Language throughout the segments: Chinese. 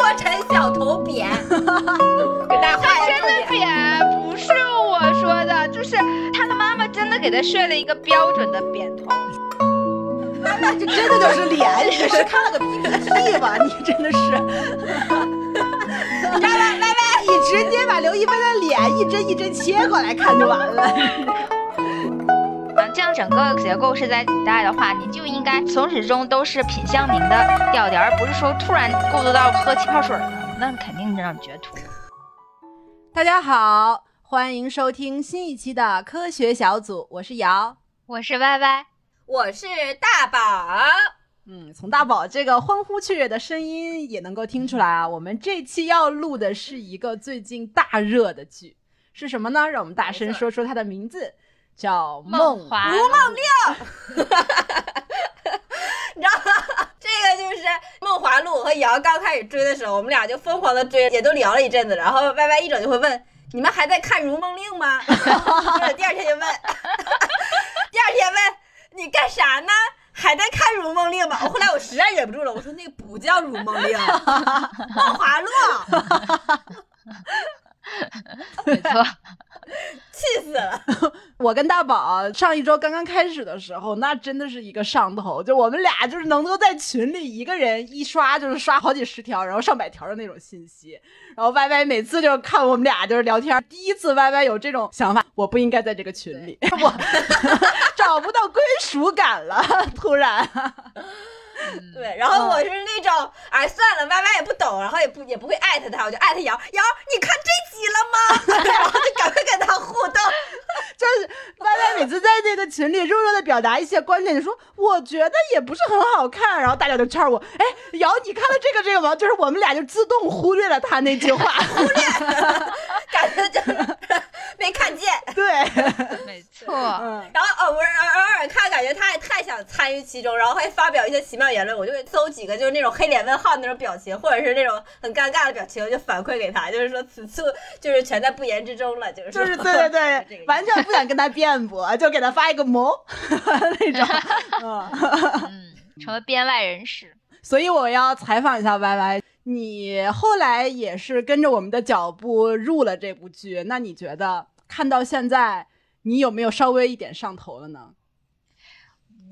说陈小头扁，给大家画他真的扁，不是我说的，就是他的妈妈真的给他睡了一个标准的扁头。那 这真的就是脸，你是看了个 PPT 吧？你真的是，来来来来，你直接把刘亦菲的脸一帧一帧切过来看就完了。整个结构是在古代的话，你就应该从始至终都是品相明的调调，而不是说突然过渡到喝气泡水了，那肯定让绝土。大家好，欢迎收听新一期的科学小组，我是瑶。我是歪歪，我是大宝。嗯，从大宝这个欢呼雀跃的声音也能够听出来啊，我们这期要录的是一个最近大热的剧，是什么呢？让我们大声说出它的名字，叫《梦华如梦令，你知道吗？这个就是《梦华录》和瑶刚开始追的时候，我们俩就疯狂的追，也都聊了一阵子。然后 Y Y 一整就会问：“你们还在看《如梦令》吗？” 第二天就问，第二天问你干啥呢？还在看《如梦令》吗？我后来我实在忍不住了，我说那个不叫《如梦令》，《梦华录》，没错，气死了。我跟大宝上一周刚刚开始的时候，那真的是一个上头，就我们俩就是能够在群里一个人一刷就是刷好几十条，然后上百条的那种信息。然后 Y Y 每次就看我们俩就是聊天，第一次 Y Y 有这种想法，我不应该在这个群里，我找不到归属感了，突然。对，然后我是那种，哎，算了歪歪也不懂，然后也不也不会艾特他，我就艾特瑶瑶，你看这集了吗？然后就赶快跟他互动。就是歪歪每次在那个群里弱弱的表达一些观点，就说我觉得也不是很好看，然后大家就劝我，哎，瑶，你看了这个这个吗？就是我们俩就自动忽略了他那句话，忽略，感觉就是 没看见。对，没错。嗯，然后偶尔偶尔看，感觉他也太想参与其中，然后还发表一些奇妙言论，我就会搜几个就是那种黑脸问号那种表情，或者是那种很尴尬的表情，我就反馈给他，就是说此处就是全在不言之中了，就是就是对对对，完全不想跟他辩驳，就给他发一个萌 那种，嗯，嗯，成了编外人士。所以我要采访一下 Y Y，你后来也是跟着我们的脚步入了这部剧，那你觉得看到现在，你有没有稍微一点上头了呢？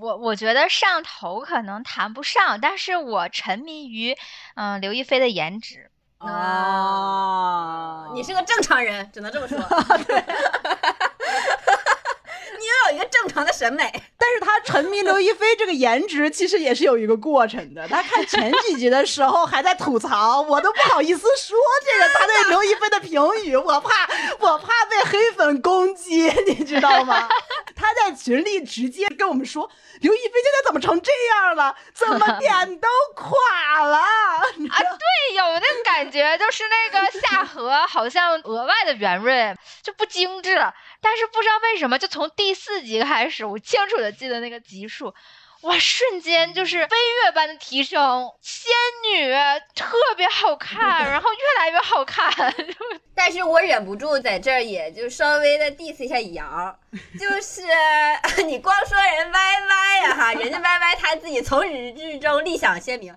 我我觉得上头可能谈不上，但是我沉迷于嗯刘亦菲的颜值。啊，你是个正常人，只能这么说。你拥有一个正常的审美，但是他沉迷刘亦菲这个颜值，其实也是有一个过程的。他看前几集的时候还在吐槽，我都不好意思说这个他对刘亦菲的评语，我怕我怕被黑粉攻击，你知道吗？他在群里直接跟我们说，刘亦菲现在怎么成这样了？怎么脸都垮了？啊，对，有那个感觉，就是那个下颌好像额外的圆润，就不精致。但是不知道为什么，就从第四集开始，我清楚的记得那个集数，哇，瞬间就是飞跃般的提升，仙女特别好看，然后越来越好看。但是我忍不住在这儿，也就稍微的 diss 一下瑶，就 是你光说人 Y Y 呀哈，人家 Y Y 他自己从始至终立想鲜明。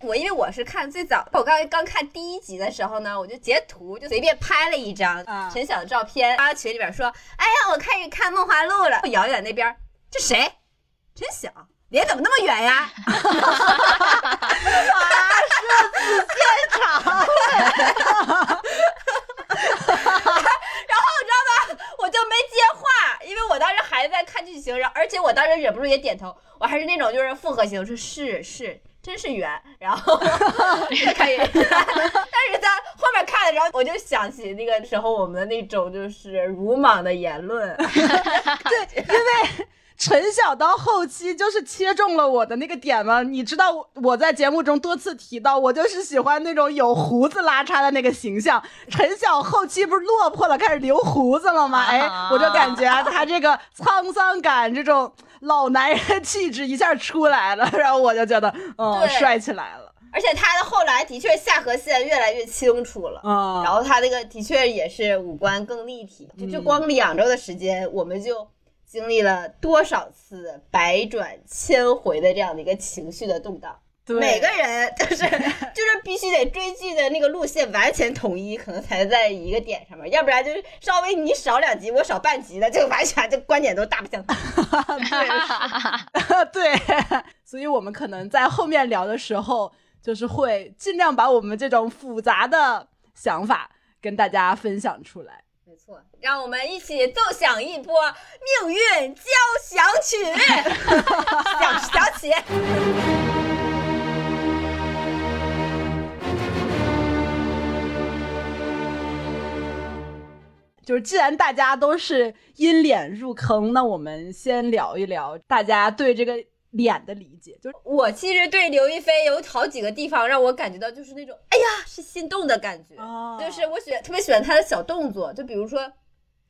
我因为我是看最早，我刚刚看第一集的时候呢，我就截图，就随便拍了一张啊陈晓的照片，发到群里边说：“哎呀，我开始看《梦华录》了。”瑶就在那边，这谁？陈晓，脸怎么那么圆呀？现场，然后你知道吗？我就没接话，因为我当时还在看剧情，然后而且我当时忍不住也点头，我还是那种就是复合型，我说是是，真是圆。然后 就开始，但是在后面看的时候，我就想起那个时候我们的那种就是鲁莽的言论，对，因为陈晓到后期就是切中了我的那个点吗。你知道我我在节目中多次提到，我就是喜欢那种有胡子拉碴的那个形象。陈晓后期不是落魄了，开始留胡子了吗？哎，我就感觉他这个沧桑感，这种老男人气质一下出来了，然后我就觉得，嗯，帅起来了。而且他的后来的确下颌线越来越清楚了。嗯，然后他那个的确也是五官更立体，就就光两周的时间，我们就经历了多少次百转千回的这样的一个情绪的动荡。对每个人就是 就是必须得追剧的那个路线完全统一，可能才在一个点上面，要不然就是稍微你少两集，我少半集的，这个完全这观点都大不相同。对 对，所以我们可能在后面聊的时候，就是会尽量把我们这种复杂的想法跟大家分享出来。没错，让我们一起奏响一波命运交响曲，响响起。就是既然大家都是因脸入坑，那我们先聊一聊大家对这个脸的理解。就是我其实对刘亦菲有好几个地方让我感觉到就是那种，哎呀，是心动的感觉。哦就是我喜特别喜欢她的小动作，就比如说，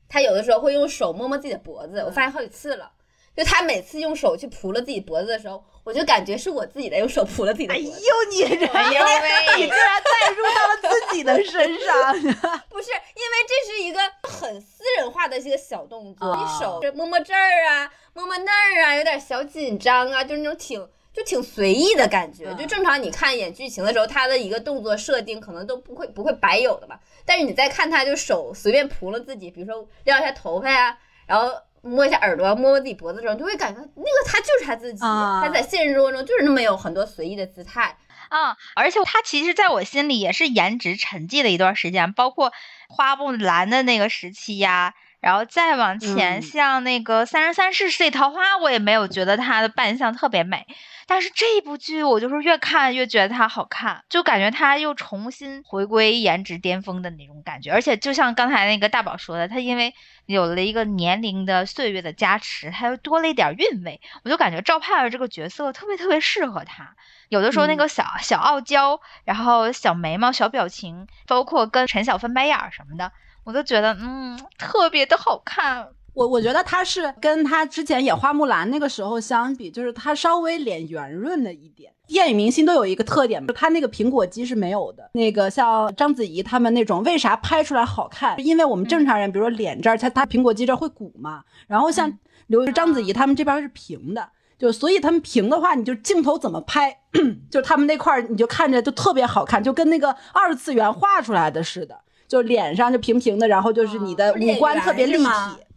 她有的时候会用手摸摸自己的脖子，我发现好几次了。就他每次用手去扑了自己脖子的时候，我就感觉是我自己在用手扑了自己的哎呦脖子。，你这哎你竟然带入到了自己的身上。不是，因为这是一个很私人化的一个小动作，啊你手摸摸这儿啊，摸摸那儿啊，有点小紧张啊，就是那种挺就挺随意的感觉。嗯就正常你看一眼剧情的时候，他的一个动作设定可能都不会不会白有的吧，但是你再看他就手随便扑了自己，比如说撩一下头发呀、然后。摸一下耳朵，摸摸自己脖子的时候，就会感觉那个他就是他自己，嗯他在现实生活中就是那么有很多随意的姿态。啊、而且他其实在我心里也是颜值沉寂了一段时间，包括花木兰的那个时期呀，然后再往前，嗯像那个《三生三世十里桃花》，我也没有觉得他的扮相特别美。但是这部剧，我就是越看越觉得她好看，就感觉她又重新回归颜值巅峰的那种感觉。而且就像刚才那个大宝说的，她因为有了一个年龄的岁月的加持，她又多了一点韵味，我就感觉赵盼儿这个角色特别特别适合她。有的时候那嗯个小、小傲娇，然后小眉毛、小表情，包括跟陈晓翻白眼儿什么的，我都觉得嗯特别的好看。我我觉得他是跟他之前演花木兰那个时候相比，就是他稍微脸圆润了一点。电影明星都有一个特点，就他那个苹果肌是没有的。那个像章子怡他们那种，为啥拍出来好看？因为我们正常人，比如说脸这儿，他他苹果肌这儿会鼓嘛。然后像嗯刘章子怡他们这边是平的，就所以他们平的话，你就镜头怎么拍，就他们那块儿你就看着就特别好看，就跟那个二次元画出来的似的。就脸上就平平的，然后就是你的五官特别立体。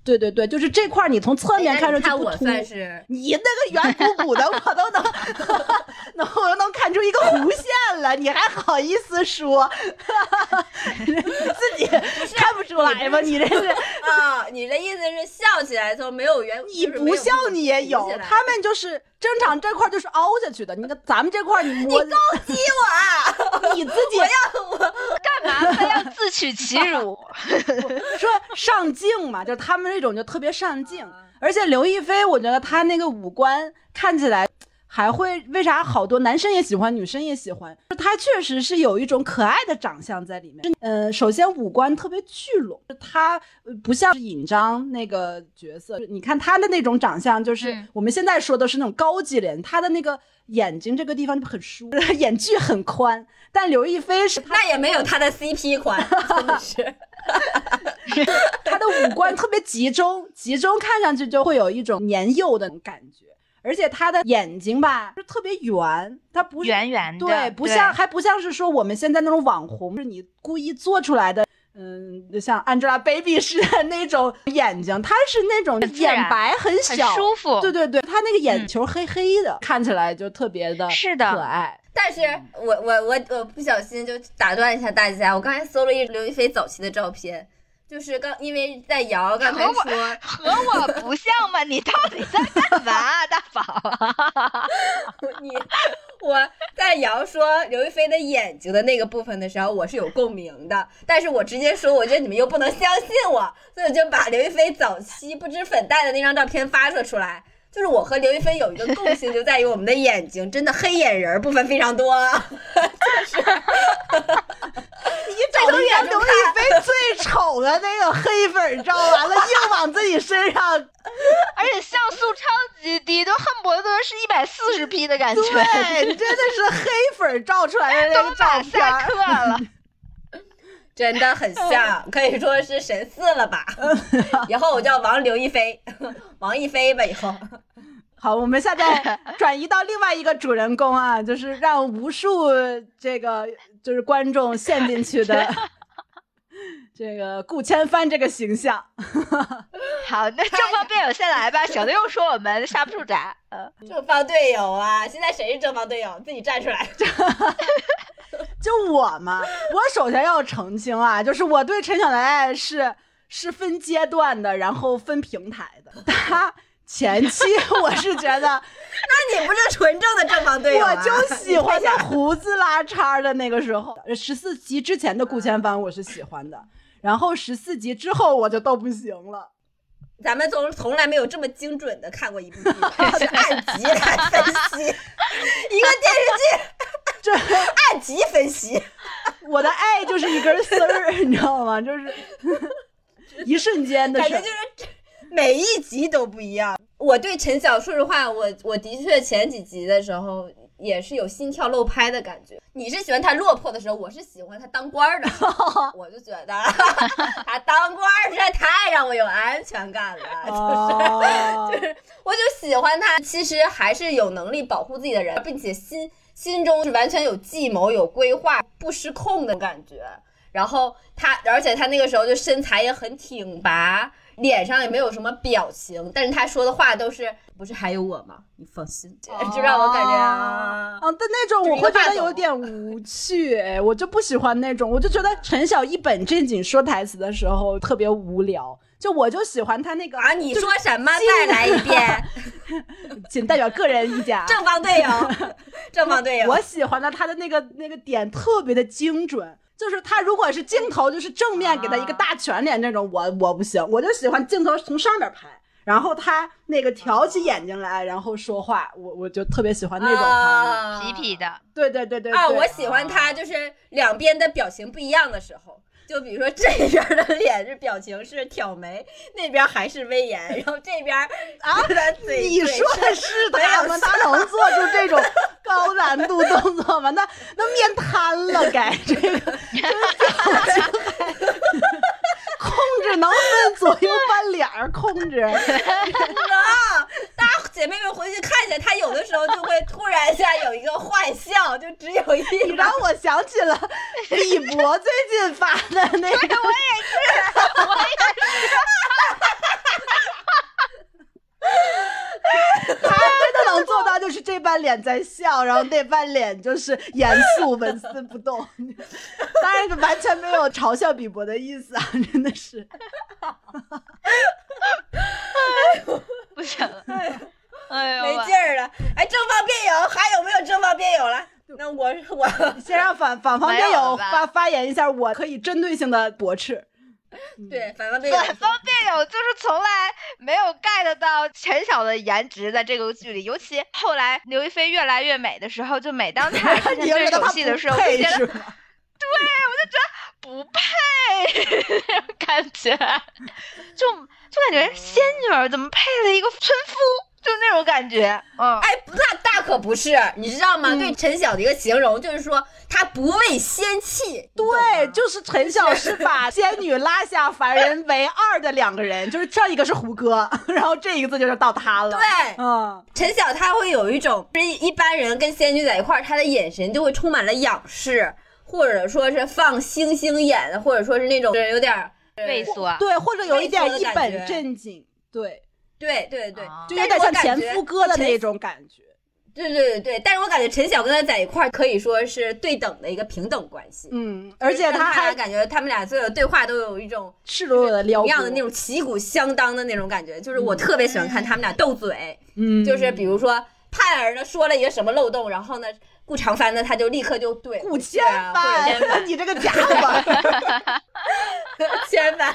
对对对，就是这块儿你从侧面看上去我不凸。算是你那个圆鼓鼓的，我都能，能我都能看出一个弧线了，你还好意思说？自己看不出来吗？你这是，啊，你的意思是笑起来的时候没有圆，你不笑你也有他们就是正常这块儿就是凹下去的。你看咱们这块儿你摸，你激我你！自己我要我干嘛非要自取其辱？说上镜嘛，就他们这种就特别上镜，而且刘亦菲，我觉得她那个五官看起来还会为啥好多男生也喜欢，女生也喜欢，就她确实是有一种可爱的长相在里面。呃，首先五官特别聚拢，她呃不像是尹章那个角色，你看她的那种长相，就是嗯我们现在说的是那种高级脸，她的那个眼睛这个地方就很疏，眼距很宽。但刘亦菲是那也没有她的 CP 宽，真的是。她的五官特别集中，集中看上去就会有一种年幼的感觉，而且他的眼睛吧就特别圆，他不是圆圆的，对，不像还不像是说我们现在那种网红，是你故意做出来的。嗯，像 Angelababy 似的那种眼睛，他是那种眼白很很小，舒服。对对对，他那个眼嗯球黑黑的，看起来就特别的是的可爱。但是我我我我不小心就打断一下大家，我刚才搜了一刘亦菲早期的照片，就是刚因为在瑶刚才说，和我不像嘛？你到底在干嘛，大宝？你我在瑶说刘亦菲的眼睛的那个部分的时候，我是有共鸣的，但是我直接说，我觉得你们又不能相信我，所以我就把刘亦菲早期不知粉黛的那张照片发了出来。就是我和刘亦菲有一个共性，就在于我们的眼睛真的黑眼仁儿部分非常多，就是你找了一张刘亦菲最丑的那个黑粉照，完了硬往自己身上 而且像素超级低，都恨不得都是一百四十 P 的感觉，对，真的是黑粉照出来的那 都个照马赛片。克了。真的很像，可以说是神似了吧？以后我叫王刘亦菲，王亦菲吧，以后。好，我们现在转移到另外一个主人公啊，就是让无数这个就是观众陷进去的这个顾千帆这个形象。好，那正方辩友先来吧，省得又说我们刹不住闸。呃，正方队友啊，现在谁是正方队友？自己站出来。就我嘛，我首先要澄清啊，就是我对陈晓的爱是是分阶段的，然后分平台的。他前期我是觉得，那你不是纯正的正方队友、啊？我就喜欢他胡子拉碴的那个时候。十四集之前的顾千帆我是喜欢的，然后十四集之后我就都不行了。咱们从从来没有这么精准的看过一部剧，是按集来分析 一个电视剧，这按集分析。我的爱就是一根丝儿，你知道吗？就是一瞬间的事感觉。就是每一集都不一样。我对陈晓，说实话，我我的确前几集的时候也是有心跳漏拍的感觉。你是喜欢他落魄的时候，我是喜欢他当官儿的，我就觉得 他当官儿实在太让我有安全感了，就是。哦就是，我就喜欢他，其实还是有能力保护自己的人，并且心心中是完全有计谋、有规划、不失控的感觉。然后他，而且他那个时候就身材也很挺拔，脸上也没有什么表情，但是他说的话都是不是还有我吗？你放心，就让我感觉啊，啊，但那种我会觉得有点无趣，哎，我就不喜欢那种，我就觉得陈晓一本正经说台词的时候特别无聊，就我就喜欢他那个啊，你说什么？再来一遍，仅代表个人意见啊。正方队友，正方队友，我喜欢的他的那个那个点特别的精准，就是他如果是镜头就是正面给他一个大全脸那种，我我不行，我就喜欢镜头从上面拍，然后他那个挑起眼睛来，然后说话，我我就特别喜欢那种画面。啊痞痞的，对对对对啊，我喜欢他，就是两边的表情不一样的时候。就比如说这边的脸是表情是挑眉，那边还是威严，然后这边 啊，你说的是他吗？他能做出这种高难度动作吗？那那面瘫了该这个，就是表情还控制能分左右半脸儿控制。能！大家姐妹们回去看一下，他有的时候就会突然一下有一个坏笑，就只有一你让我想起了李博最近发的那个，我也是，我也是。他真的能做到，就是这半脸在笑，然后那半脸就是严肃纹丝不动。当然，完全没有嘲笑比伯的意思啊，真的是。不行了，哎呦，没劲儿了。哎，正方辩友还有没有正方辩友了？那我我先让反反方辩友发发言一下，我可以针对性的驳斥。对反方辩友反方辩友就是从来没有 get 到陈晓的颜值在这个剧里，尤其后来刘亦菲越来越美的时候就每当她出现 对手戏的时候，不 我就觉得对我就觉得？不配 那种感觉，就就感觉仙女儿怎么配了一个村夫，就那种感觉，嗯，哎，那大可不是，你知道吗？对陈晓的一个形容就是说，他不畏仙气。对，就是陈晓是把仙女拉下凡人为二的两个人，就是这一个是胡歌，然后这一个字就是到他了。对，嗯，陈晓他会有一种，就是一般人跟仙女在一块儿，他的眼神就会充满了仰视，或者说是放星星眼，或者说是那种有点儿畏。缩，对，或者有一点一本正经，对，对对对，啊。就有点像前夫哥的那种感觉。对对对对，但是我感觉陈晓跟他在一块儿可以说是对等的一个平等关系，嗯，而且他还看来感觉他们俩所有的对话都有一种赤裸裸的撩一样的那种旗鼓相当的那种感觉，就是我特别喜欢看他们俩斗嘴，嗯，就是比如说盼儿呢说了一个什么漏洞，然后呢顾长帆呢他就立刻就怼顾千帆，你这个家伙，千帆，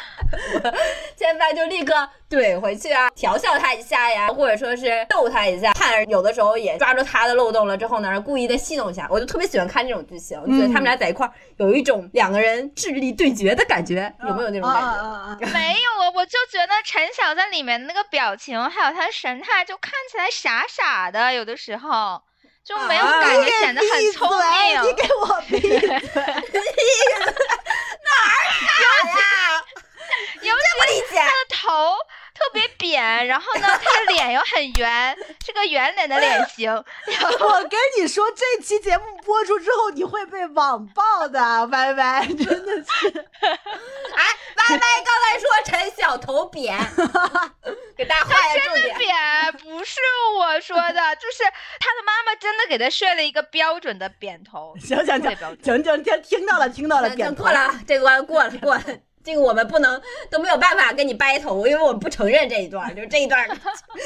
千帆就立刻怼回去啊，调笑他一下呀，或者说是逗他一下。盼儿有的时候也抓住他的漏洞了之后呢，故意的戏弄一下。我就特别喜欢看这种剧情，我觉得他们俩在一块儿有一种两个人智力对决的感觉，有没有那种感觉？没有啊，我就觉得陈晓在里面那个表情还有他的神态，就看起来傻傻的，有的时候就没有啊感觉显得很聪明。你给我闭嘴！呀，尤其不理解他的头特别扁，然后呢，他的脸又很圆，是个圆脸的脸型。我跟你说，这期节目播出之后，你会被网暴的，歪歪，真的是。哎，歪歪刚才说陈晓头扁，给大家画一下重点。扁不是我说的，就是他的妈妈真的给他设了一个标准的扁头。行行行，行行听听到了听到了，扁过了，这关过了过了。这个我们不能都没有办法跟你掰头，因为我们不承认这一段，就这一段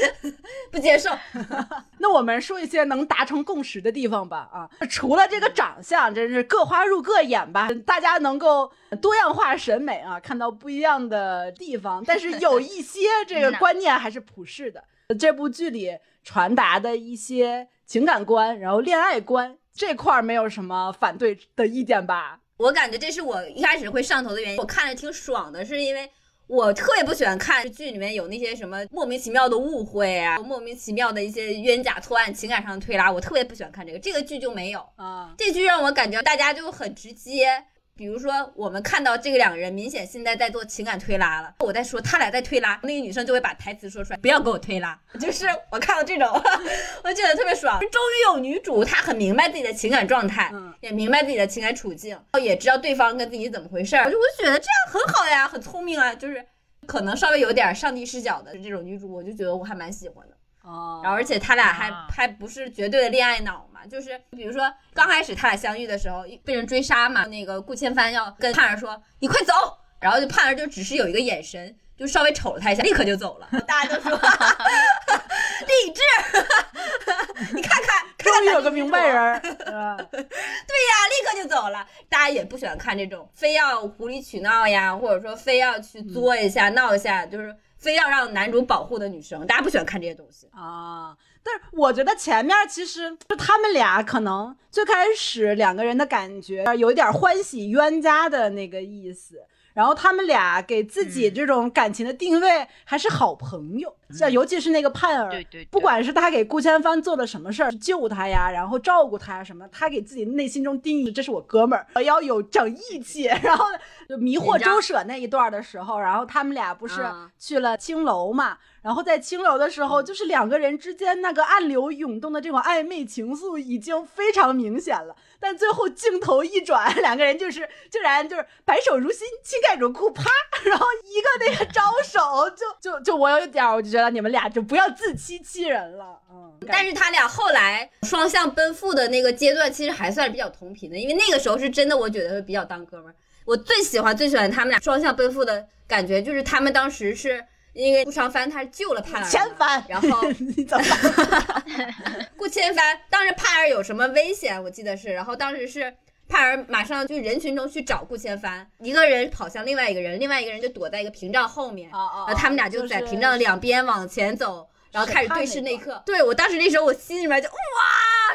不接受。那我们说一些能达成共识的地方吧。啊，除了这个长相，真是各花入各眼吧，大家能够多样化审美啊，看到不一样的地方。但是有一些 这个观念还是普世的。这部剧里传达的一些情感观，然后恋爱观这块没有什么反对的意见吧？我感觉这是我一开始会上头的原因。我看着挺爽的，是因为我特别不喜欢看剧里面有那些什么莫名其妙的误会啊，莫名其妙的一些冤假错案、情感上的推拉，我特别不喜欢看这个。这个剧就没有啊，这剧让我感觉大家就很直接。比如说，我们看到这个两个人明显现在在做情感推拉了，我在说他俩在推拉，那个女生就会把台词说出来，不要给我推拉。就是我看到这种，我觉得特别爽。终于有女主，她很明白自己的情感状态，也明白自己的情感处境，也知道对方跟自己怎么回事儿。我就我觉得这样很好呀，很聪明啊。就是可能稍微有点上帝视角的这种女主，我就觉得我还蛮喜欢的。哦，然后而且他俩还还不是绝对的恋爱脑嘛，就是比如说刚开始他俩相遇的时候被人追杀嘛，那个顾千帆要跟盼儿说你快走，然后就盼儿就只是有一个眼神，就稍微瞅了他一下，立刻就走了。大家都说 励志，你看看，终于有个明白人，对呀，立刻就走了。大家也不喜欢看这种非要无理取闹呀，或者说非要去作一下闹一下，就是。非要让男主保护的女生，大家不喜欢看这些东西啊。但是我觉得前面其实就他们俩可能最开始两个人的感觉有一点欢喜冤家的那个意思。然后他们俩给自己这种感情的定位还是好朋友，像尤其是那个盼儿，对对，不管是他给顾千帆做了什么事儿，救他呀，然后照顾他呀什么，他给自己内心中定义这是我哥们儿，我要有整义气。然后就迷惑周舍那一段的时候，然后他们俩不是去了青楼嘛。然后在青楼的时候，就是两个人之间那个暗流涌动的这种暧昧情愫已经非常明显了。但最后镜头一转，两个人就是竟然就是白首如新，膝盖如裤，啪，然后一个那个招手，就就就我有一点，我就觉得你们俩就不要自欺欺人了。嗯，但是他俩后来双向奔赴的那个阶段，其实还算是比较同频的，因为那个时候是真的，我觉得比较当哥们儿。我最喜欢最喜欢他们俩双向奔赴的感觉，就是他们当时是。因为顾长帆他是救了盼儿，千帆，然后 你怎么？顾千帆当时盼儿有什么危险？我记得是，然后当时是盼儿马上就人群中去找顾千帆，一个人跑向另外一个人，另外一个人就躲在一个屏障后面，然后他们俩就在屏障的两边往前走。然后开始对视那一刻，对我当时那时候我心里面就哇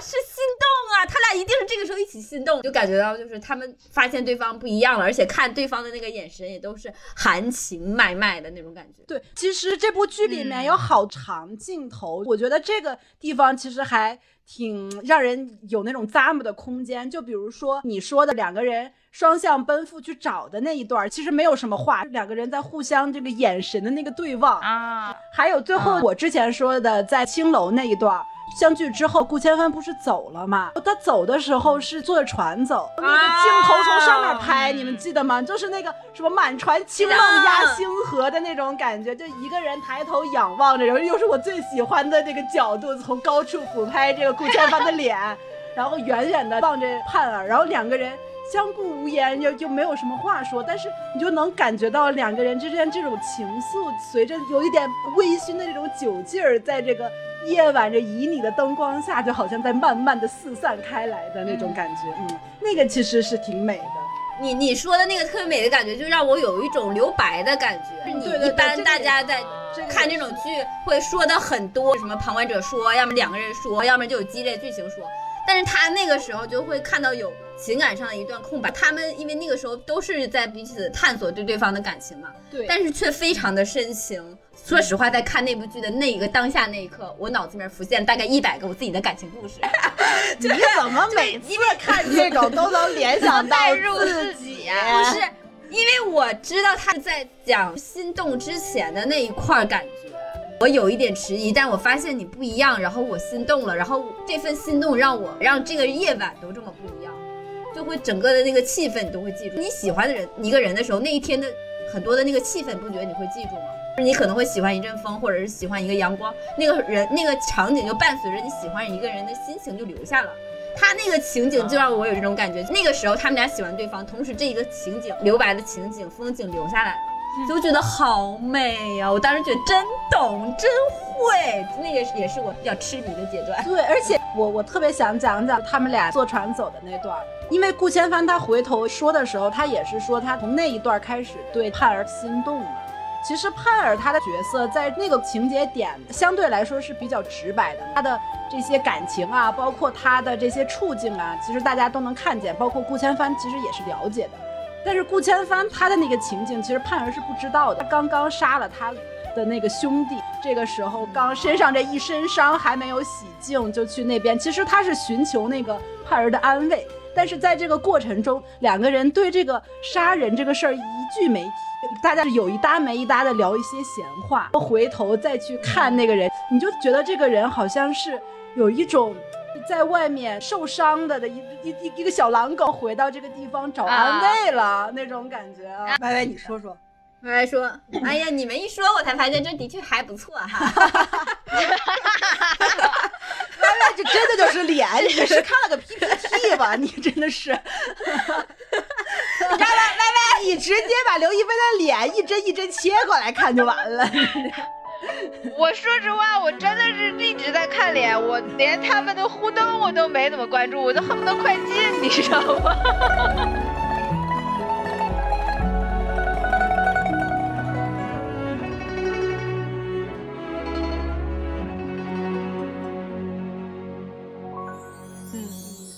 是心动啊，他俩一定是这个时候一起心动，就感觉到就是他们发现对方不一样了，而且看对方的那个眼神也都是含情脉脉的那种感觉。对，其实这部剧里面有好长镜头，我觉得这个地方其实还挺让人有那种咂摸的空间。就比如说你说的两个人。双向奔赴去找的那一段，其实没有什么话，两个人在互相这个眼神的那个对望啊，还有最后我之前说的在青楼那一段。相聚之后，顾千帆不是走了吗？他走的时候是坐着船走，那个镜头从上面拍，你们记得吗？就是那个什么满船清梦压星河的那种感觉，就一个人抬头仰望着，然后又是我最喜欢的这个角度，从高处俯拍这个顾千帆的脸，然后远远的望着盼儿，然后两个人。相顾无言，就就没有什么话说，但是你就能感觉到两个人之间这种情愫，随着有一点微醺的这种酒劲儿，在这个夜晚这旖旎的灯光下，就好像在慢慢的四散开来的那种感觉，嗯，那个其实是挺美的。你你说的那个特别美的感觉，就让我有一种留白的感觉。你一般大家在看这种剧会说的很多，什么旁观者说，要么两个人说，要么就有激烈剧情说。但是他那个时候就会看到有情感上的一段空白，他们因为那个时候都是在彼此探索对对方的感情嘛，对，但是却非常的深情。说实话，在看那部剧的那一个当下那一刻，我脑子里面浮现大概一百个我自己的感情故事。你怎么每次看这种都能联想到自己？不是。因为我知道他在讲心动之前的那一块儿感觉，我有一点迟疑，但我发现你不一样，然后我心动了，然后这份心动让我让这个夜晚都这么不一样，就会整个的那个气氛你都会记住。你喜欢的人一个人的时候，那一天的很多的那个气氛，不觉得你会记住吗？你可能会喜欢一阵风，或者是喜欢一个阳光，那个人那个场景就伴随着你喜欢一个人的心情就留下了。他那个情景就让我有这种感觉，那个时候他们俩喜欢对方，同时这一个情景留白的情景风景留下来了，就觉得好美呀、我当时觉得真懂，真会，那个也是我比较痴迷的阶段。对，而且我我特别想讲讲他们俩坐船走的那段，因为顾千帆他回头说的时候，他也是说他从那一段开始对盼儿心动了。其实盼儿他的角色在那个情节点相对来说是比较直白的，他的这些感情啊，包括他的这些处境啊，其实大家都能看见，包括顾千帆其实也是了解的。但是顾千帆他的那个情景，其实盼儿是不知道的。他刚刚杀了他的那个兄弟，这个时候刚身上这一身伤还没有洗净，就去那边。其实他是寻求那个盼儿的安慰，但是在这个过程中，两个人对这个杀人这个事儿一句没提，大家有一搭没一搭的聊一些闲话。回头再去看那个人，你就觉得这个人好像是有一种。在外面受伤的的一一一一个小狼狗回到这个地方找安慰了、那种感觉啊！歪歪，你说说。歪歪说，哎呀，你们一说，我才发现这的确还不错哈。歪歪，这真的就是脸，你是看了个 PPT 吧？你真的是，你知道吧？歪歪，你直接把刘亦菲的脸一帧一帧切过来看就完了。我说实话，我真的是一直在看脸，我连他们的互动我都没怎么关注，我都恨不得快进，你知道吗？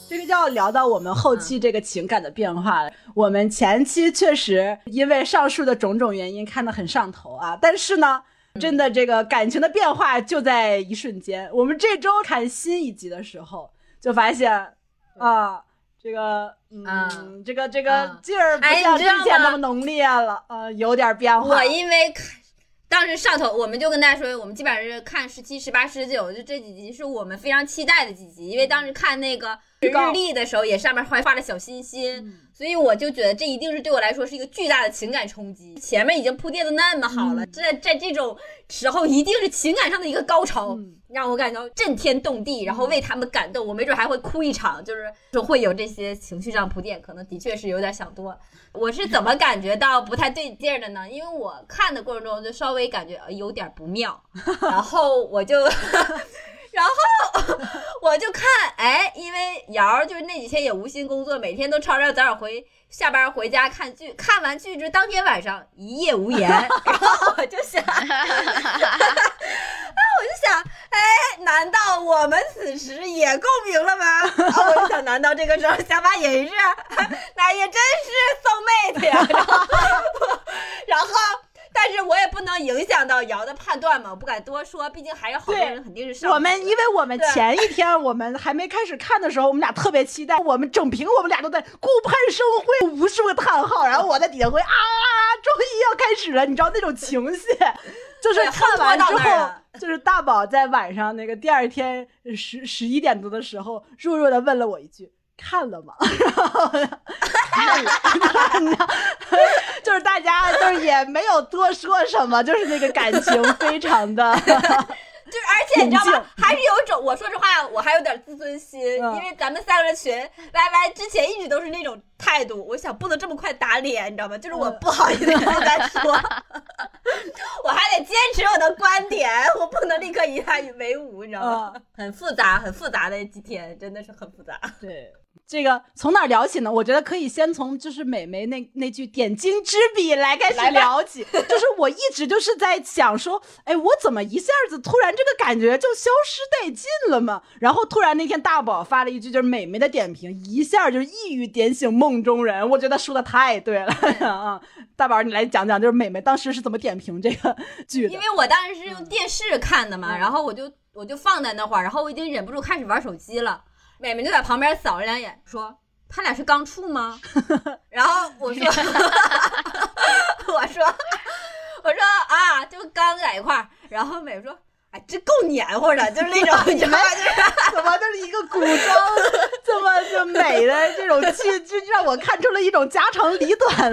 这个就要聊到我们后期这个情感的变化了。我们前期确实因为上述的种种原因看得很上头啊，但是呢，真的这个感情的变化就在一瞬间。我们这周看新一集的时候，就发现啊，这个嗯，嗯这个这个嗯劲儿不哎像之前那么浓烈了，呃，有点变化。我因为看当时上头，我们就跟大家说，我们基本上是看十七、十八、十九，就这几集是我们非常期待的几集，因为当时看那个日历的时候，也上面还画了小心心。嗯所以我就觉得这一定是对我来说是一个巨大的情感冲击。前面已经铺垫的那么好了，嗯在在这种时候一定是情感上的一个高潮，嗯让我感到震天动地，然后为他们感动。我没准还会哭一场，就是说会有这些情绪上铺垫，可能的确是有点想多。我是怎么感觉到不太对劲儿的呢？因为我看的过程中就稍微感觉呃有点不妙，然后我就。然后 我就看，哎，因为瑶儿就是那几天也无心工作，每天都吵着早点回下班回家看剧，看完剧之当天晚上一夜无言，然后我就想，我就想，哎，难道我们此时也共鸣了吗？然后我就想，难道这个时候小马也是？那也真是 soul mate 呀。然后，然后，但是我也不能影响到瑶的判断嘛，我不敢多说，毕竟还有好多人肯定是上我们因为我们前一天我们还没开始看的时候，我们俩特别期待，我们整屏我们俩都在顾盼生辉，无数个叹号，然后我在底下会啊，终于要开始了，你知道那种情绪，就是看完之后，就是大宝在晚上那个第二天十十一点多的时候，弱弱的问了我一句。看了吗？然后我就看了，你知道，就是大家就是也没有多说什么，就是那个感情非常的，就是，而且你知道吗？还是有一种，我说实话，我还有点自尊心，嗯因为咱们三个人群 Y Y 之前一直都是那种态度，我想不能这么快打脸，你知道吗？就是我嗯不好意思跟大家说，我还得坚持我的观点，我不能立刻以他为伍，你知道吗？嗯 很复杂，很复杂的几天，真的是很复杂。对，这个从哪儿聊起呢？我觉得可以先从就是美眉那那句点睛之笔来开始聊起。就是我一直就是在想说，哎，我怎么一下子突然这个感觉就消失殆尽了嘛？然后突然那天大宝发了一句就是美眉的点评，一下就是一语点醒梦中人。我觉得说的太对了 啊！大宝，你来讲讲，就是美美当时是怎么点评这个剧的？因为我当时是用电视看的嘛，嗯然后我就我就放在那会儿，然后我已经忍不住开始玩手机了。美美就在旁边扫了两眼，说：“他俩是刚处吗？然后 我说，我说，我说啊，就刚在一块儿。然后美说，哎，这够黏糊的，就是那种，你们？就是 怎么就是一个古装这么就美的这种剧，就让我看出了一种家长里短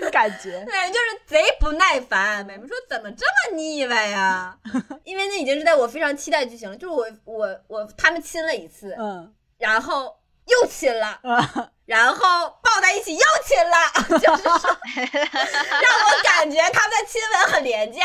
的感觉。对，就是贼不耐烦。美美说怎么这么腻歪呀？因为那已经是在我非常期待剧情了，就是我我我他们亲了一次，嗯，然后又亲了。啊然后抱在一起又亲了，就是说 让我感觉他们的亲吻很廉价，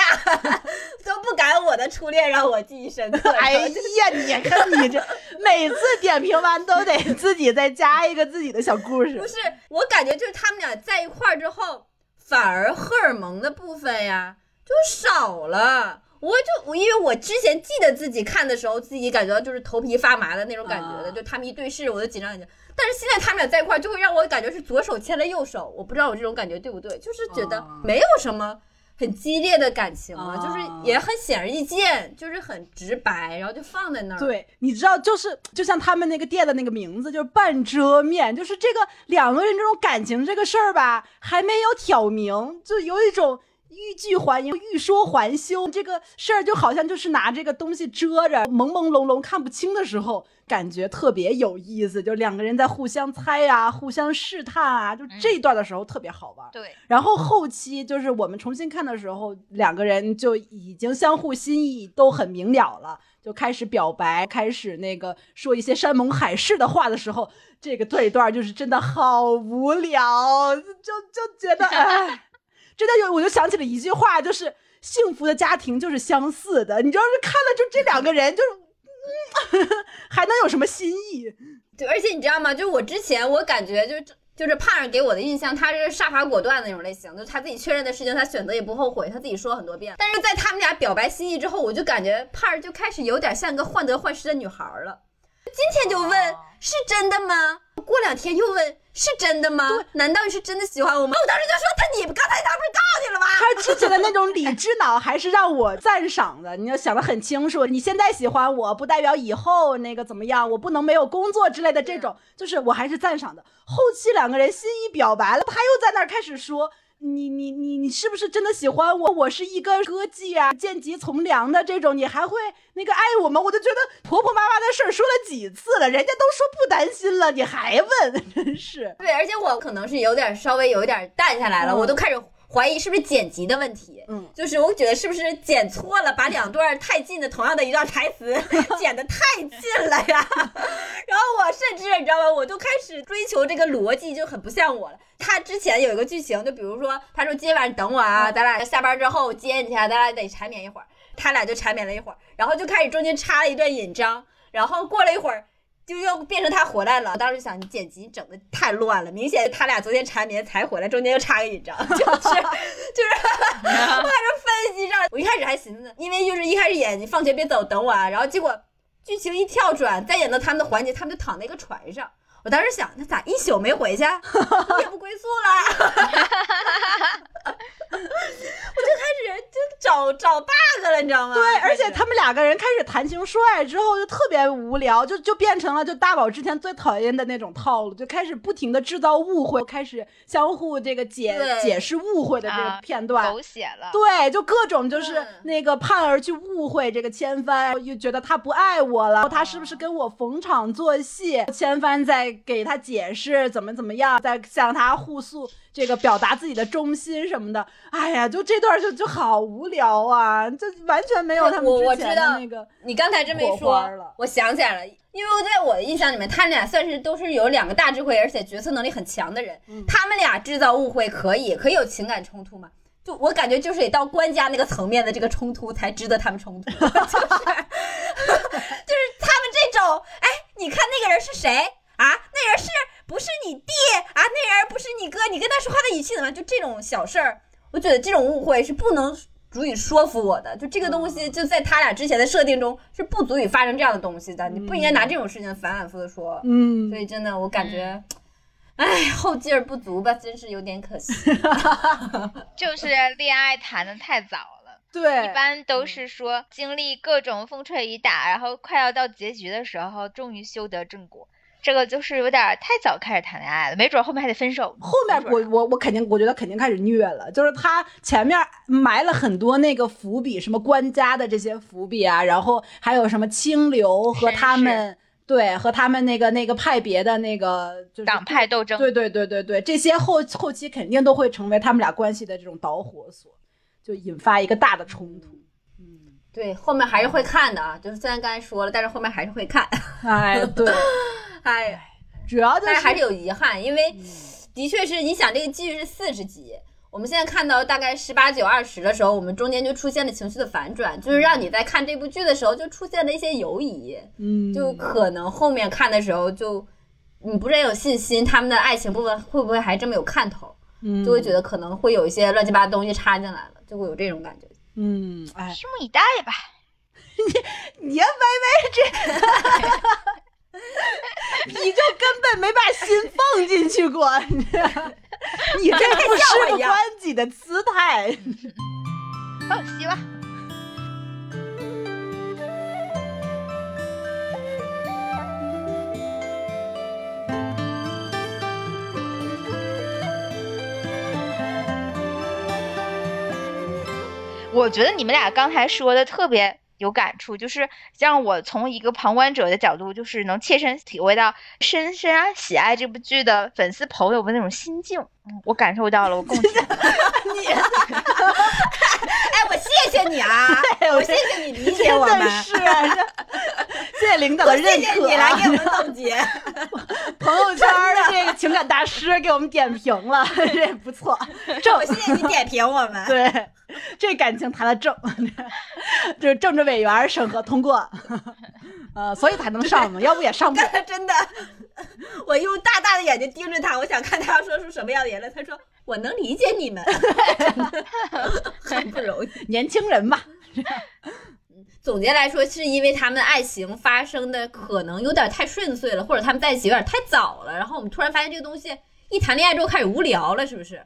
都不敢我的初恋让我记忆深刻。哎呀，你看你这每次点评完都得自己再加一个自己的小故事不。是，我感觉就是他们俩在一块儿之后，反而荷尔蒙的部分呀就少了。我就我因为我之前记得自己看的时候，自己感觉到就是头皮发麻的那种感觉的，啊就他们一对视，我就紧张紧张。但是现在他们俩在一块儿，就会让我感觉是左手牵了右手，我不知道我这种感觉对不对，就是觉得啊没有什么很激烈的感情了，啊就是也很显而易见，就是很直白，然后就放在那儿。对，你知道，就是就像他们那个店的那个名字，就是半遮面，就是这个两个人这种感情这个事儿吧，还没有挑明，就有一种欲拒还迎、欲说还休，这个事儿就好像就是拿这个东西遮着，朦朦胧胧看不清的时候，感觉特别有意思，就两个人在互相猜啊、互相试探啊，就这一段的时候特别好玩。对，然后后期就是我们重新看的时候，两个人就已经相互心意都很明了了，就开始表白，开始那个说一些山盟海誓的话的时候，这个这一段就是真的好无聊，就就觉得哎，真的有我就想起了一句话，就是幸福的家庭就是相似的，你知道是看了就这两个人就是。嗯 还能有什么新意？对，而且你知道吗？就是我之前我感觉就是就是胖儿给我的印象，他是杀伐果断的那种类型，就是他自己确认的事情，他选择也不后悔，他自己说很多遍。但是在他们俩表白心意之后，我就感觉胖儿就开始有点像个患得患失的女孩儿了。今天就问、是真的吗？过两天又问是真的吗？难道你是真的喜欢我吗？我当时就说他你刚才他不是告诉你了吗？他之前的那种理智脑还是让我赞赏的，你要想得很清楚。你现在喜欢我，不代表以后那个怎么样，我不能没有工作之类的这种，就是我还是赞赏的。后期两个人心意表白了，他又在那儿开始说。你你你你是不是真的喜欢我？我是一个歌妓啊，见机从良的这种，你还会那个爱我吗？我就觉得婆婆妈妈的事儿说了几次了，人家都说不担心了，你还问，真是。对，而且我可能是有点稍微有一点淡下来了，嗯我都开始怀疑是不是剪辑的问题。嗯，就是我觉得是不是剪错了，把两段太近的同样的一段台词 剪的太近了呀？然后我甚至你知道吗？我就开始追求这个逻辑，就很不像我了。他之前有一个剧情，就比如说他说今天晚上等我啊，咱俩下班之后接你去啊，咱俩得缠绵一会儿。他俩就缠绵了一会儿，然后就开始中间插了一段引章，然后过了一会儿。就又变成他回来了，当时想你剪辑整的太乱了，明显他俩昨天缠绵才回来，中间又插个引章，就是就是我在这分析上，我一开始还寻思，因为就是一开始演你放学别走，等我啊，然后结果剧情一跳转，再演到他们的环节，他们就躺在一个船上。我当时想，那咋一宿没回去，夜不归宿了？我就开始就找找 bug 了，你知道吗？对，而且他们两个人开始谈情说爱之后，就特别无聊，就就变成了就大宝之前最讨厌的那种套路，就开始不停的制造误会，开始相互这个解解释误会的这个啊片段。狗血了。对，就各种就是嗯那个盼儿去误会这个千帆，又觉得他不爱我了，他是不是跟我逢场作戏？千帆在给他解释怎么怎么样，在向他互诉这个表达自己的忠心什么的。哎呀，就这段就就好无聊啊，就完全没有他们之前知道的那个。你刚才这么一说，我想起来了，因为我在我的印象里面，他们俩算是都是有两个大智慧，而且决策能力很强的人。嗯他们俩制造误会可以，可以有情感冲突嘛？就我感觉，就是得到官家那个层面的这个冲突，才值得他们冲突。就是 就是他们这种，哎，你看那个人是谁啊？那人是不是你弟啊？那人不是你哥？你跟他说话的语气怎么？就这种小事儿，我觉得这种误会是不能足以说服我的。就这个东西，就在他俩之前的设定中是不足以发生这样的东西的。你不应该拿这种事情反反复复的说。嗯所，以真的，我感觉，哎，后劲儿不足吧，真是有点可惜。就是恋爱谈的太早了。对，一般都是说经历各种风吹雨打，然后快要到结局的时候，终于修得正果。这个就是有点太早开始谈恋爱了，没准后面还得分手。后面我我我肯定，我觉得肯定开始虐了，就是他前面埋了很多那个伏笔，什么官家的这些伏笔啊，然后还有什么清流和他们对和他们那个那个派别的那个就是党派斗争，对对对对对，这些后后期肯定都会成为他们俩关系的这种导火索，就引发一个大的冲突。嗯，对，后面还是会看的啊，就是虽然刚才说了，但是后面还是会看。哎，对。哎，主要就是，但是还是有遗憾，因为的确是你想这个剧是四十集，我们现在看到大概十八九二十的时候，我们中间就出现了情绪的反转，就是让你在看这部剧的时候就出现了一些犹疑，嗯，就可能后面看的时候就你不是很有信心，他们的爱情部分会不会还这么有看头，嗯，就会觉得可能会有一些乱七八糟东西插进来了，就会有这种感觉，嗯，哎，拭目以待吧，你你呀歪歪这。你就根本没把心放进去过，你这你这不是个关己的姿态。放心吧。我觉得你们俩刚才说的特别。有感触，就是让我从一个旁观者的角度，就是能切身体会到深深喜爱这部剧的粉丝朋友们那种心境。我感受到了，我共情你。哎，我谢谢你啊！我谢谢你理解我们。是，谢谢领导的认可。谢谢你来给我们总结。朋友圈的这个情感大师给我们点评了，这不错。正，谢谢你点评我们。对，这感情谈的正，就是政治委员审核通过，呃，所以才能上嘛，要不也上不了。真的，我用大大的眼睛盯着他，我想看他要说出什么样的言论。他说：“我能理解你们，很 不容易，年轻人嘛。”总结来说，是因为他们爱情发生的可能有点太顺遂了，或者他们在一起有点太早了，然后我们突然发现这个东西一谈恋爱之后开始无聊了，是不是？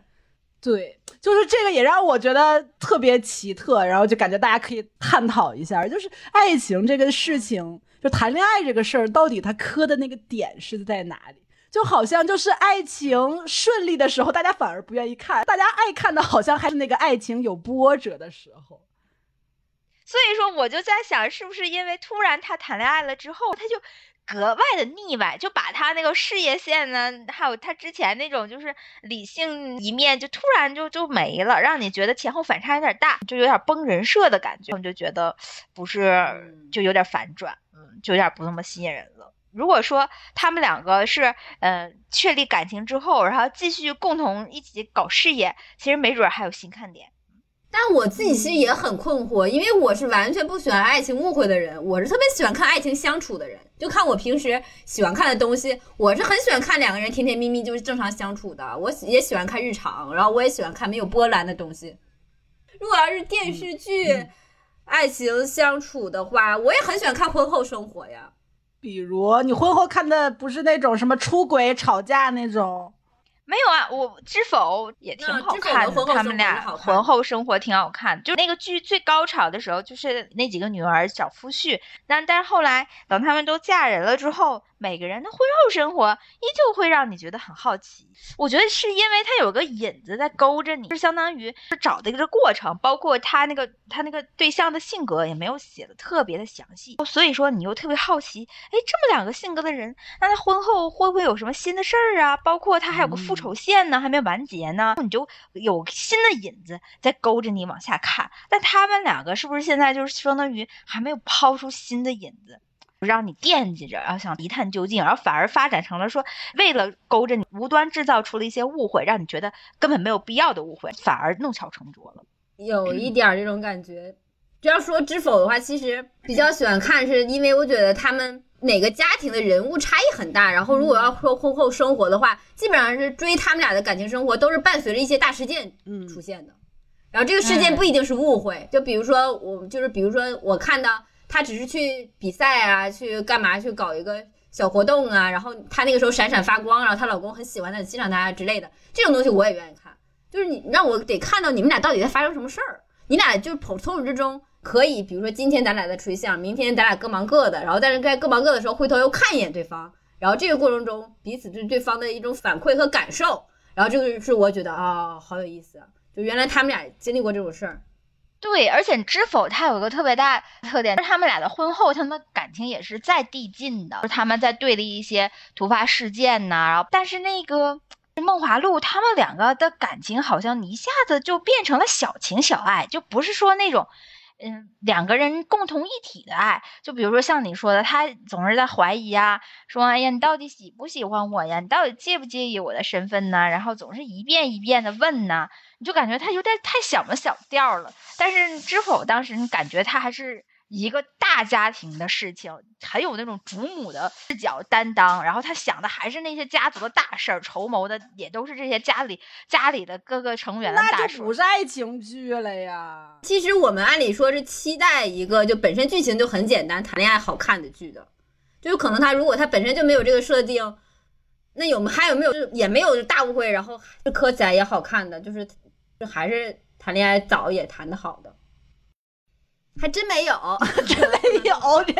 对，就是这个也让我觉得特别奇特，然后就感觉大家可以探讨一下，就是爱情这个事情，就谈恋爱这个事儿，到底它磕的那个点是在哪里？就好像就是爱情顺利的时候，大家反而不愿意看，大家爱看的好像还是那个爱情有波折的时候。所以说，我就在想，是不是因为突然他谈恋爱了之后，他就格外的腻歪，就把他那个事业线呢，还有他之前那种就是理性一面，就突然就就没了，让你觉得前后反差有点大，就有点崩人设的感觉，我就觉得不是，就有点反转，嗯，就有点不那么吸引人了。如果说他们两个是嗯确立感情之后，然后继续共同一起搞事业，其实没准还有新看点。但我自己其实也很困惑，因为我是完全不喜欢爱情误会的人，我是特别喜欢看爱情相处的人。就看我平时喜欢看的东西，我是很喜欢看两个人甜甜蜜蜜就是正常相处的。我也喜欢看日常，然后我也喜欢看没有波澜的东西。如果要是电视剧爱情相处的话，我也很喜欢看婚后生活呀。比如你婚后看的不是那种什么出轨吵架那种。没有啊，我知否也挺好看的，他们俩婚后生活挺好看。就那个剧最高潮的时候，就是那几个女儿找夫婿，但但是后来等他们都嫁人了之后。每个人的婚后生活依旧会让你觉得很好奇，我觉得是因为他有个引子在勾着你，就相当于是找的一个过程，包括他那个他那个对象的性格也没有写的特别的详细，所以说你又特别好奇，哎，这么两个性格的人，那他婚后会不会有什么新的事儿啊？包括他还有个复仇线呢，还没完结呢，你就有新的引子在勾着你往下看。但他们两个是不是现在就是相当于还没有抛出新的引子？让你惦记着，然后想一探究竟，然后反而发展成了说，为了勾着你，无端制造出了一些误会，让你觉得根本没有必要的误会，反而弄巧成拙了。有一点这种感觉。这要说知否的话，其实比较喜欢看，是因为我觉得他们每个家庭的人物差异很大。然后如果要说婚后生活的话，基本上是追他们俩的感情生活，都是伴随着一些大事件出现的。然后这个事件不一定是误会，就比如说我就是比如说我看到。她只是去比赛啊，去干嘛？去搞一个小活动啊，然后她那个时候闪闪发光，然后她老公很喜欢她，欣赏她之类的，这种东西我也愿意看。就是你让我得看到你们俩到底在发生什么事儿，你俩就是从从始至终可以，比如说今天咱俩在吹相，明天咱俩各忙各的，然后但是在各忙各的时候回头又看一眼对方。然后这个过程中彼此对对方的一种反馈和感受，然后这个是我觉得啊、好有意思，就原来他们俩经历过这种事儿。对，而且知否他有一个特别大特点，是他们俩的婚后，他们的感情也是在递进的。他们在对立一些突发事件呐、然后但是那个梦华录，他们两个的感情好像一下子就变成了小情小爱，就不是说那种。嗯，两个人共同一体的爱，就比如说像你说的，他总是在怀疑啊，说哎呀，你到底喜不喜欢我呀？你到底介不介意我的身份呢？然后总是一遍一遍的问呢，你就感觉他有点太小么小调了。但是知否当时你感觉他还是一个大家庭的事情，很有那种主母的视角担当，然后他想的还是那些家族的大事儿，筹谋的也都是这些家里家里的各个成员的大事。那就不是爱情剧了呀。其实我们按理说是期待一个就本身剧情就很简单、谈恋爱好看的剧的，就有可能他如果他本身就没有这个设定，那有还有没有就是也没有大误会，然后是磕起来也好看的，就是就还是谈恋爱早也谈的好的，还真没有，真没有，这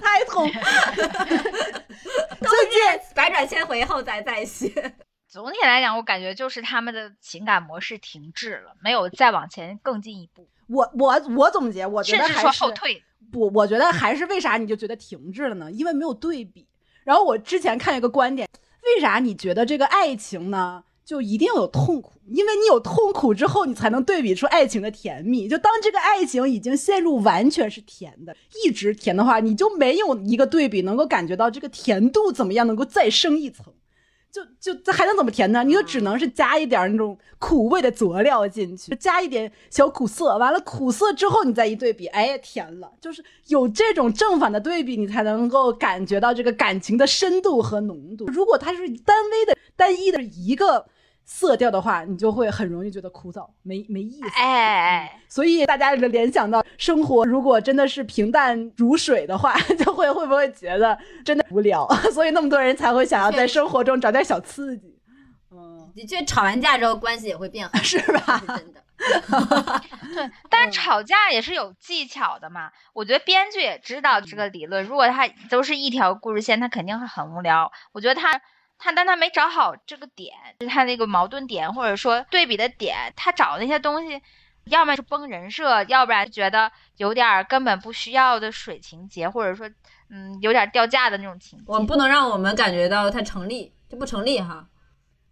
太痛。都是百转千回后再在一起。总体来讲，我感觉就是他们的情感模式停滞了，没有再往前更进一步，我我我总结，我觉得还是后退。不，我觉得还是为啥你就觉得停滞了呢？因为没有对比。然后我之前看一个观点，为啥你觉得这个爱情呢，就一定要有痛苦？因为你有痛苦之后，你才能对比出爱情的甜蜜。就当这个爱情已经陷入完全是甜的，一直甜的话，你就没有一个对比能够感觉到这个甜度怎么样能够再升一层。就就这还能怎么甜呢？你就只能是加一点那种苦味的佐料进去，加一点小苦涩，完了苦涩之后你再一对比，哎，甜了。就是有这种正反的对比，你才能够感觉到这个感情的深度和浓度。如果它是单微的、单一的一个色调的话，你就会很容易觉得枯燥，没没意思。哎，所以大家联想到生活，如果真的是平淡如水的话，就会会不会觉得真的无聊？所以那么多人才会想要在生活中找点小刺激。嗯，的确，吵完架之后关系也会变好，是吧这是真的。对，但是吵架也是有技巧的嘛。我觉得编剧也知道这个理论，如果他都是一条故事线，他肯定会很无聊。我觉得他他，但他没找好这个点，就是他那个矛盾点或者说对比的点，他找那些东西，要么是崩人设，要不然觉得有点儿根本不需要的水情节，或者说嗯有点掉价的那种情节。我们不能让我们感觉到它成立，就不成立哈。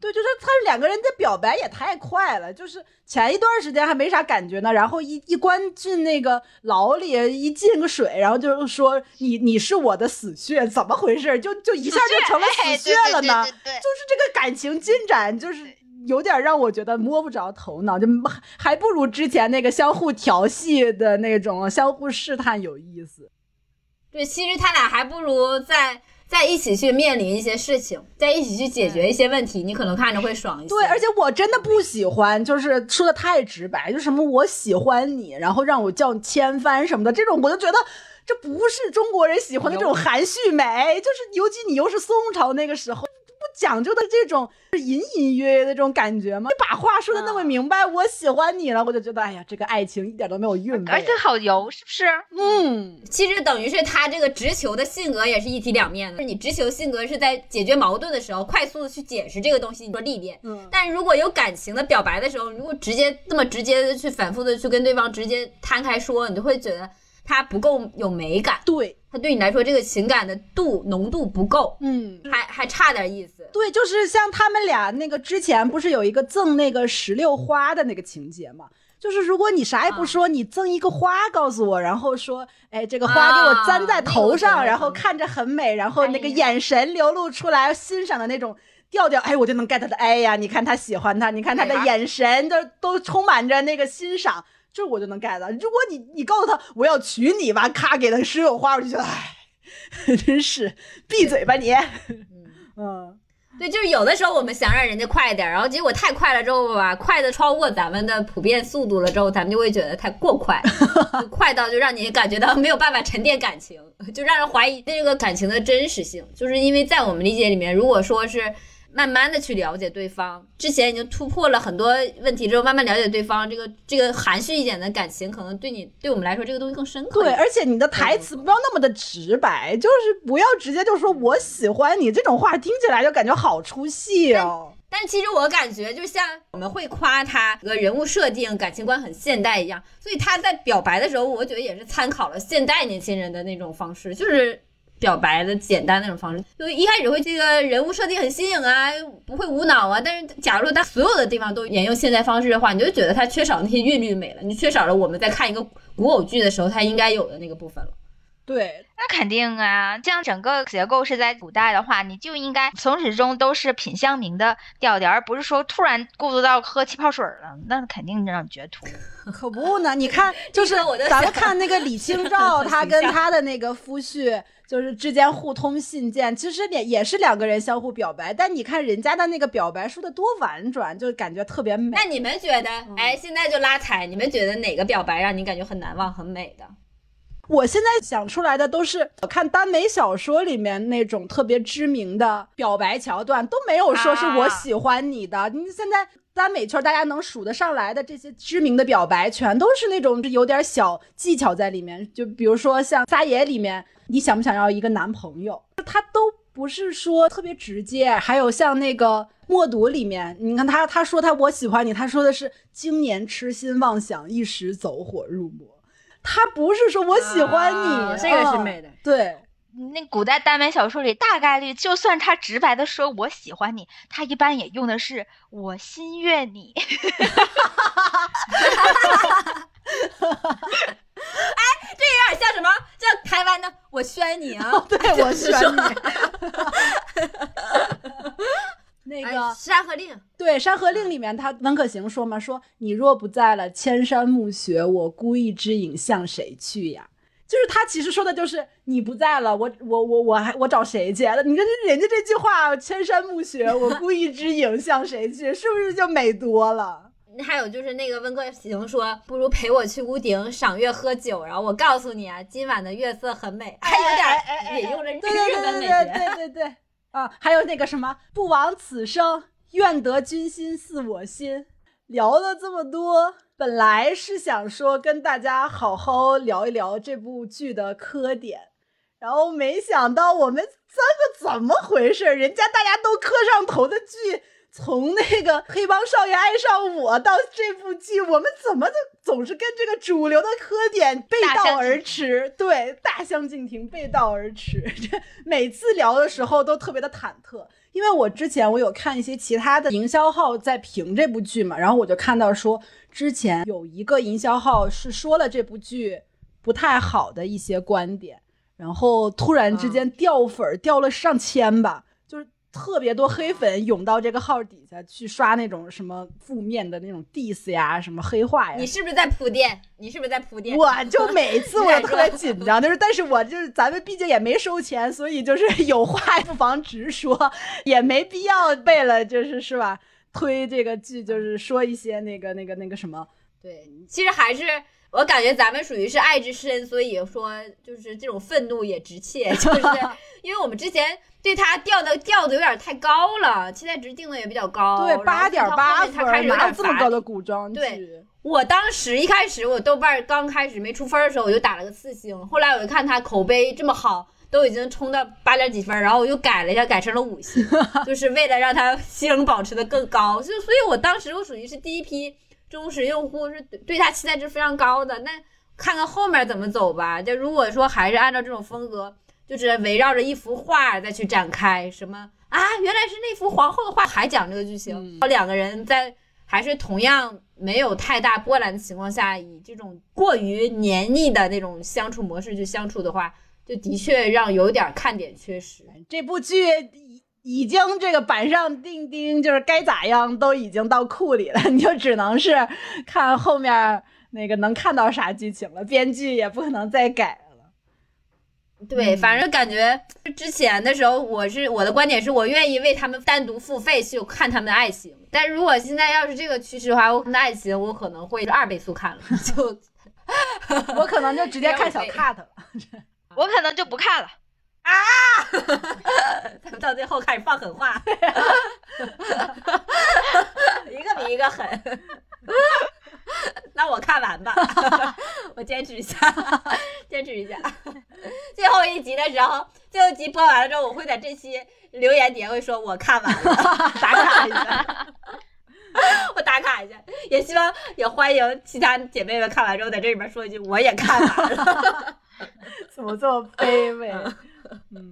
对，就是他两个人的表白也太快了，就是前一段时间还没啥感觉呢，然后一一关进那个牢里，一进个水，然后就是说你你是我的死穴，怎么回事？就就一下就成了哎死穴了呢？对对对对对就是这个感情进展，就是有点让我觉得摸不着头脑，就还还不如之前那个相互调戏的那种相互试探有意思。对，其实他俩还不如在在一起去面临一些事情，在一起去解决一些问题，你可能看着会爽一些。对，而且我真的不喜欢，就是说的太直白，就什么我喜欢你，然后让我叫你千帆什么的，这种我就觉得这不是中国人喜欢的这种含蓄美，就是尤其你又是宋朝那个时候。不讲究的这种隐隐约约的这种感觉吗？你把话说的那么明白，我喜欢你了，我就觉得，哎呀，这个爱情一点都没有韵味。而且好油，是不是？嗯，其实等于是他这个直球的性格也是一体两面的。就是你直球性格是在解决矛盾的时候，快速的去解释这个东西，你说历练。嗯但是如果有感情的表白的时候，如果直接这么直接的去反复的去跟对方直接摊开说，你就会觉得他不够有美感，对，它对你来说这个情感的度浓度不够，嗯，还还差点意思。对，就是像他们俩那个之前不是有一个赠那个石榴花的那个情节嘛？就是如果你啥也不说，你赠一个花告诉我，然后说，哎，这个花给我簪在头上，然后看着很美，然后那个眼神流露出来欣赏的那种调调，哎，我就能 get 到，哎呀，你看他喜欢他，你看他的眼神都都充满着那个欣赏，这我就能 get 到。如果你你告诉他我要娶你吧，咔给他石榴花，我就觉得，哎，真是闭嘴吧你，嗯。对，就是有的时候我们想让人家快一点，然后结果太快了之后吧，快的超过咱们的普遍速度了之后，咱们就会觉得太过快，就 快到就让你感觉到没有办法沉淀感情，就让人怀疑这个感情的真实性。就是因为在我们理解里面，如果说是慢慢的去了解对方。之前已经突破了很多问题之后，慢慢了解对方，这个这个含蓄一点的感情，可能对你对我们来说，这个东西更深刻。对，而且你的台词不要那么的直白，就是不要直接就说我喜欢你这种话，听起来就感觉好出戏哦。但其实我感觉，就像我们会夸他个人物设定、感情观很现代一样，所以他在表白的时候，我觉得也是参考了现代年轻人的那种方式，就是表白的简单那种方式。就一开始会这个人物设定很新颖啊，不会无脑啊。但是假如他所有的地方都沿用现代方式的话，你就觉得他缺少那些韵律美了，你缺少了我们在看一个古偶剧的时候他应该有的那个部分了。对，那肯定啊，这样整个结构是在古代的话，你就应该从始至终都是品相明的调调，而不是说突然过渡到喝气泡水了，那肯定让你绝土。可不呢，你看，就是咱们看那个李清照，她跟她的那个夫婿，就是之间互通信件，其实也也是两个人相互表白，但你看人家的那个表白说的多婉转，就感觉特别美。那你们觉得，哎，现在就拉踩，你们觉得哪个表白让你感觉很难忘、很美的？我现在想出来的都是我看耽美小说里面那种特别知名的表白桥段，都没有说是我喜欢你的。你现在耽美圈大家能数得上来的这些知名的表白，全都是那种有点小技巧在里面。就比如说像撒野里面，你想不想要一个男朋友？他都不是说特别直接。还有像那个默读里面，你看他他说他我喜欢你，他说的是经年痴心妄想，一时走火入魔。他不是说我喜欢你，这个是美的。对，那古代耽美小说里，大概率就算他直白的说我喜欢你，他一般也用的是我心悦你。哎，这有点像什么？叫台湾的我宣你啊？对，我宣你。那个《山河令》对《山河令》里面，他温客行说嘛，说你若不在了，千山暮雪，我孤一只影向谁去呀？就是他其实说的就是你不在了，我我我我还我找谁去？你看人家这句话，千山暮雪，我孤一只影向谁去？是不是就美多了？还有就是那个温客行说，不如陪我去屋顶赏月喝酒，然后我告诉你啊，今晚的月色很美，还有点引用了日本美学，对对对。啊，还有那个什么，不枉此生，愿得君心似我心。聊了这么多，本来是想说跟大家好好聊一聊这部剧的磕点，然后没想到我们三个怎么回事？人家大家都磕上头的剧。从那个黑帮少爷爱上我到这部剧，我们怎么总总是跟这个主流的磕点背道而驰？对，大相径庭，背道而驰。这每次聊的时候都特别的忐忑，因为我之前我有看一些其他的营销号在评这部剧嘛，然后我就看到说之前有一个营销号是说了这部剧不太好的一些观点，然后突然之间掉粉掉了上千吧。特别多黑粉涌到这个号底下去刷那种什么负面的那种 diss 呀，什么黑话呀。你是不是在铺垫？你是不是在铺垫？我就每次我 特别紧张，就是，但是我就是咱们毕竟也没收钱，所以就是 有话不妨直说，也没必要为了就是是吧推这个剧，就是说一些那个那个那个什么。对，其实还是。我感觉咱们属于是爱之深，所以说就是这种愤怒也直切，就是 因为我们之前对他调的调子有点太高了，期待值定的也比较高，对，八点八分，哪有这么高的古装剧？对，我当时一开始我豆瓣刚开始没出分的时候，我就打了个四星，后来我就看他口碑这么好，都已经冲到八点几分，然后我又改了一下，改成了五星，就是为了让他星保持的更高，就所以我当时我属于是第一批。忠实用户是对他期待值非常高的，那看看后面怎么走吧。就如果说还是按照这种风格，就是围绕着一幅画再去展开，什么啊，原来是那幅皇后的画，还讲这个剧情，两个人在还是同样没有太大波澜的情况下，以这种过于黏腻的那种相处模式去相处的话，就的确让有点看点缺失。这部剧。已经这个板上钉钉，就是该咋样都已经到库里了，你就只能是看后面那个能看到啥剧情了。编剧也不可能再改了。对，反正感觉之前的时候，我是我的观点是我愿意为他们单独付费去看他们的爱情。但如果现在要是这个趋势的话，我的爱情我可能会二倍速看了，就 我可能就直接看小 cut 了，我可能就不看了。啊！到最后开始放狠话。一个比一个狠。那我看完吧，我坚持一下，坚持一下。最后一集的时候，最后一集播完了之后，我会在这期留言底下会说我看完了，打卡一下。我打卡一下，也希望也欢迎其他姐妹们看完之后在这里面说一句我也看完了。怎么这么卑微？嗯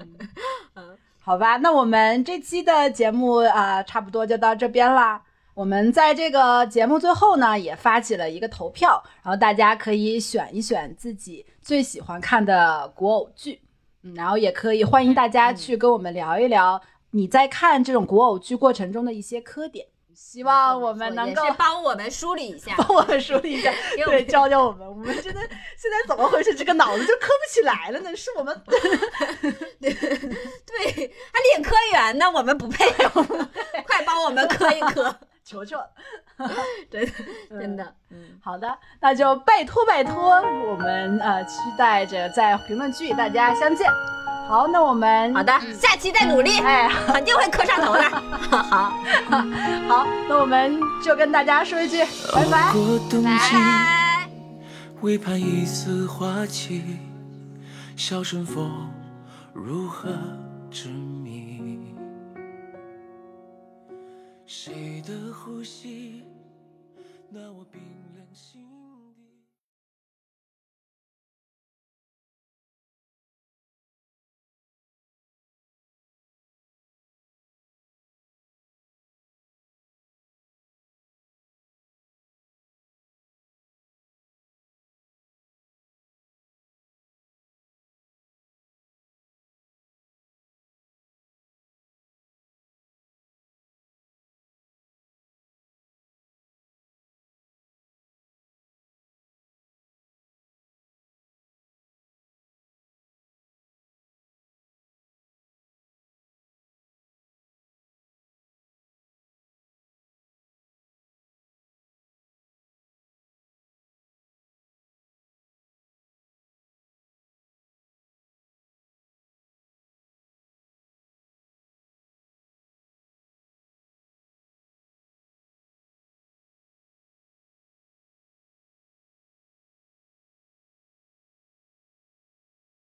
嗯，好吧，那我们这期的节目啊、呃差不多就到这边啦。我们在这个节目最后呢，也发起了一个投票，然后大家可以选一选自己最喜欢看的古偶剧，嗯，然后也可以欢迎大家去跟我们聊一聊你在看这种古偶剧过程中的一些磕点。希望我们能够帮我们梳理一下。帮我们梳理一下，对，教教我们。我们真的现在怎么回事？这个脑子就磕不起来了呢？是我们 对，还领科员呢，我们不配，快帮我们磕一磕，求求。真的 真的，嗯，好的，那就拜托拜托，我们呃期待着在评论区与大家相见。好，那我们好的，下期再努力，哎，肯定会磕上头的。好，好，那我们就跟大家说一句拜拜。过冬拜季，拜。为盼一丝花期，小春风如何执谁的呼吸？那我冰。